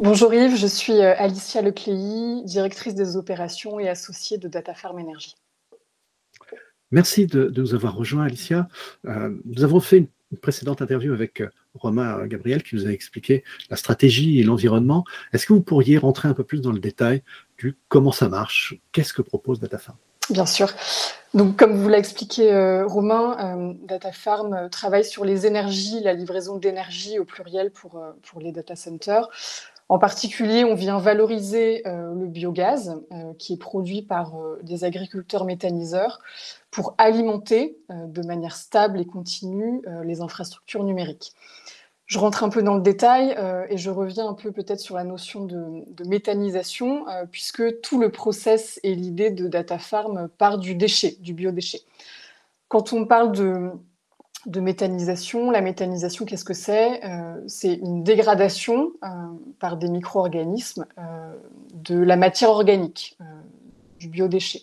Bonjour Yves, je suis Alicia Lecléy, directrice des opérations et associée de Data Farm Energy. Merci de, nous avoir rejoints, Alicia. nous avons fait une précédente interview avec Romain Gabriel qui nous a expliqué la stratégie et l'environnement. Est-ce que vous pourriez rentrer un peu plus dans le détail du comment ça marche? Qu'est-ce que propose DataFarm? Bien sûr. Donc, comme vous l'a expliqué euh, Romain, euh, DataFarm euh, travaille sur les énergies, la livraison d'énergie au pluriel pour, pour les data centers. En particulier, on vient valoriser le biogaz qui est produit par des agriculteurs méthaniseurs pour alimenter de manière stable et continue les infrastructures numériques. Je rentre un peu dans le détail euh, et je reviens un peu peut-être sur la notion de, méthanisation, euh, puisque tout le process et l'idée de Data Farm part du déchet, du biodéchet. Quand on parle de, méthanisation, la méthanisation, qu'est-ce que c'est? Euh, C'est une dégradation par des micro-organismes de la matière organique, du biodéchet.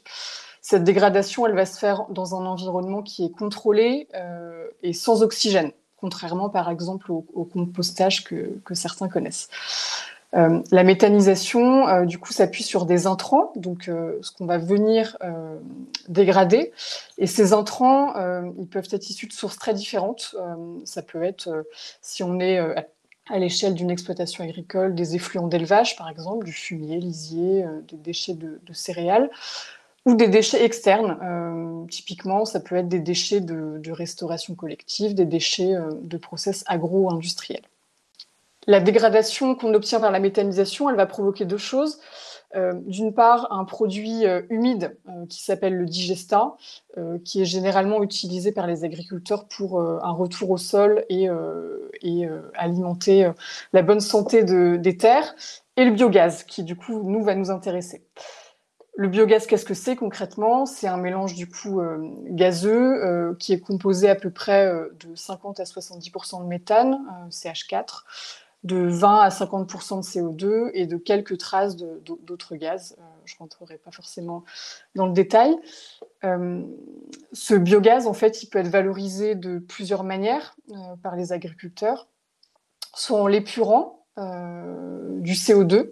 Cette dégradation, elle va se faire dans un environnement qui est contrôlé et sans oxygène contrairement par exemple au, compostage que, certains connaissent. Euh, la méthanisation, euh, du coup, s'appuie sur des intrants, donc euh, ce qu'on va venir dégrader. Et ces intrants, ils peuvent être issus de sources très différentes. ça peut être, si on est à l'échelle d'une exploitation agricole, des effluents d'élevage, par exemple, du fumier, lisier, des déchets de céréales ou des déchets externes. Euh, typiquement, ça peut être des déchets de, restauration collective, des déchets euh, de process agro-industriels. La dégradation qu'on obtient par la méthanisation, elle va provoquer deux choses. Euh, d'une part, un produit humide qui s'appelle le digesta, qui est généralement utilisé par les agriculteurs pour un retour au sol et, alimenter la bonne santé de, des terres, et le biogaz, qui du coup, nous, va nous intéresser. Le biogaz, qu'est-ce que c'est concrètement? C'est un mélange du coup euh, gazeux euh, qui est composé à peu près euh, de 50 à 70% de méthane, CH4, de 20 à 50% de CO2 et de quelques traces d'autres gaz. je ne rentrerai pas forcément dans le détail. ce biogaz, en fait, il peut être valorisé de plusieurs manières par les agriculteurs, soit en l'épurant du CO2,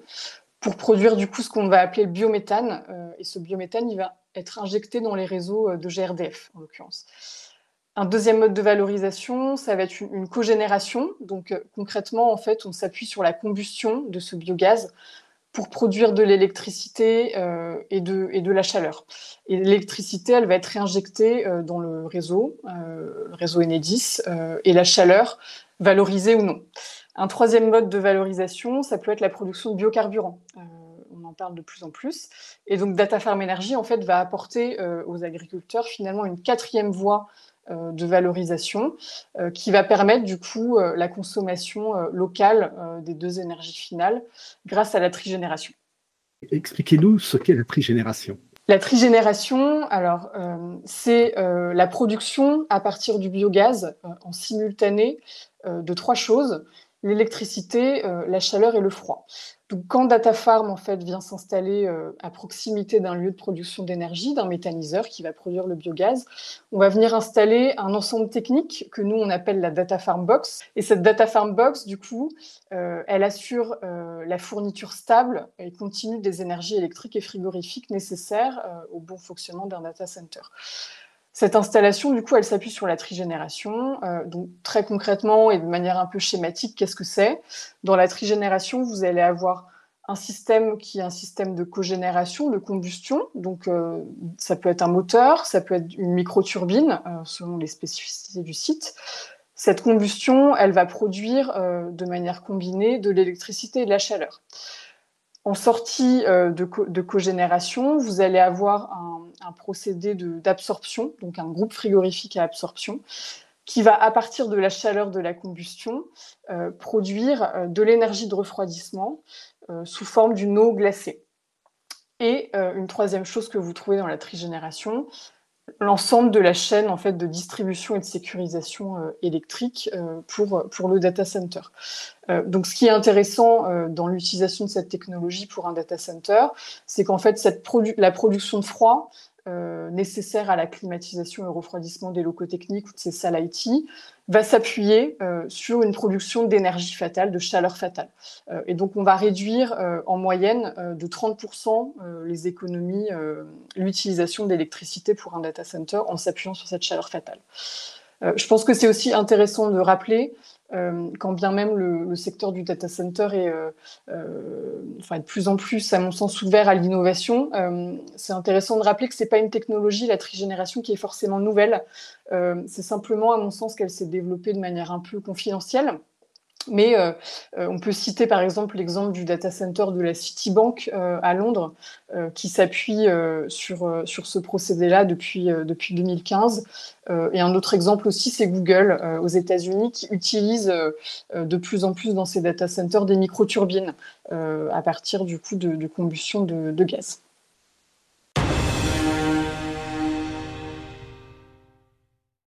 pour produire du coup ce qu'on va appeler le biométhane. Euh, et ce biométhane, il va être injecté dans les réseaux euh, de GRDF, en l'occurrence. Un deuxième mode de valorisation, ça va être une, cogénération. Donc euh, concrètement, en fait, on s'appuie sur la combustion de ce biogaz pour produire de l'électricité et, de, et de la chaleur. Et l'électricité, elle va être réinjectée dans le réseau, le réseau Enedis, et la chaleur, valorisée ou non. Un troisième mode de valorisation, ça peut être la production de biocarburants. Euh, on en parle de plus en plus. Et donc Data Farm Energy, en fait, va apporter euh, aux agriculteurs finalement une quatrième voie euh, de valorisation qui va permettre du coup la consommation locale des deux énergies finales grâce à la trigénération. Expliquez-nous ce qu'est la trigénération. La trigénération, alors, c'est la production à partir du biogaz en simultané de trois choses l'électricité, euh, la chaleur et le froid. Donc, quand Data Farm en fait, vient s'installer euh, à proximité d'un lieu de production d'énergie, d'un méthaniseur qui va produire le biogaz, on va venir installer un ensemble technique que nous, on appelle la Data Farm Box. Et cette Data Farm Box, du coup, euh, elle assure la fourniture stable et continue des énergies électriques et frigorifiques nécessaires au bon fonctionnement d'un data center. Cette installation, du coup, elle s'appuie sur la trigénération. Euh, donc, très concrètement et de manière un peu schématique, qu'est-ce que c'est? Dans la trigénération, vous allez avoir un système qui est un système de cogénération, de combustion. Donc, euh, ça peut être un moteur, ça peut être une microturbine, euh, selon les spécificités du site. Cette combustion, elle va produire de manière combinée de l'électricité et de la chaleur. En sortie de cogénération, vous allez avoir un un procédé d'absorption, donc un groupe frigorifique à absorption, qui va, à partir de la chaleur de la combustion, euh, produire euh, de l'énergie de refroidissement euh, sous forme d'une eau glacée. Et une troisième chose que vous trouvez dans la trigénération, l'ensemble de la chaîne en fait de distribution et de sécurisation électrique pour, pour le data center. donc ce qui est intéressant dans l'utilisation de cette technologie pour un data center, c'est qu'en fait cette la production de froid nécessaire à la climatisation et au refroidissement des locaux techniques ou de ces salles IT va s'appuyer sur une production d'énergie fatale, de chaleur fatale. et donc, on va réduire en moyenne de 30% les économies, l'utilisation d'électricité pour un data center en s'appuyant sur cette chaleur fatale. je pense que c'est aussi intéressant de rappeler euh, quand bien même le, secteur du data center est euh, euh, enfin, de plus en plus, à mon sens, ouvert à l'innovation, c'est intéressant de rappeler que ce n'est pas une technologie, la trigénération, qui est forcément nouvelle. c'est simplement, à mon sens, qu'elle s'est développée de manière un peu confidentielle. Mais euh, euh, on peut citer par exemple l'exemple du data center de la Citibank euh, à Londres, qui s'appuie sur, ce procédé-là depuis, depuis 2015. et un autre exemple aussi, c'est Google aux États-Unis, qui utilise de plus en plus dans ses data centers des microturbines à partir du coup de, combustion de gaz.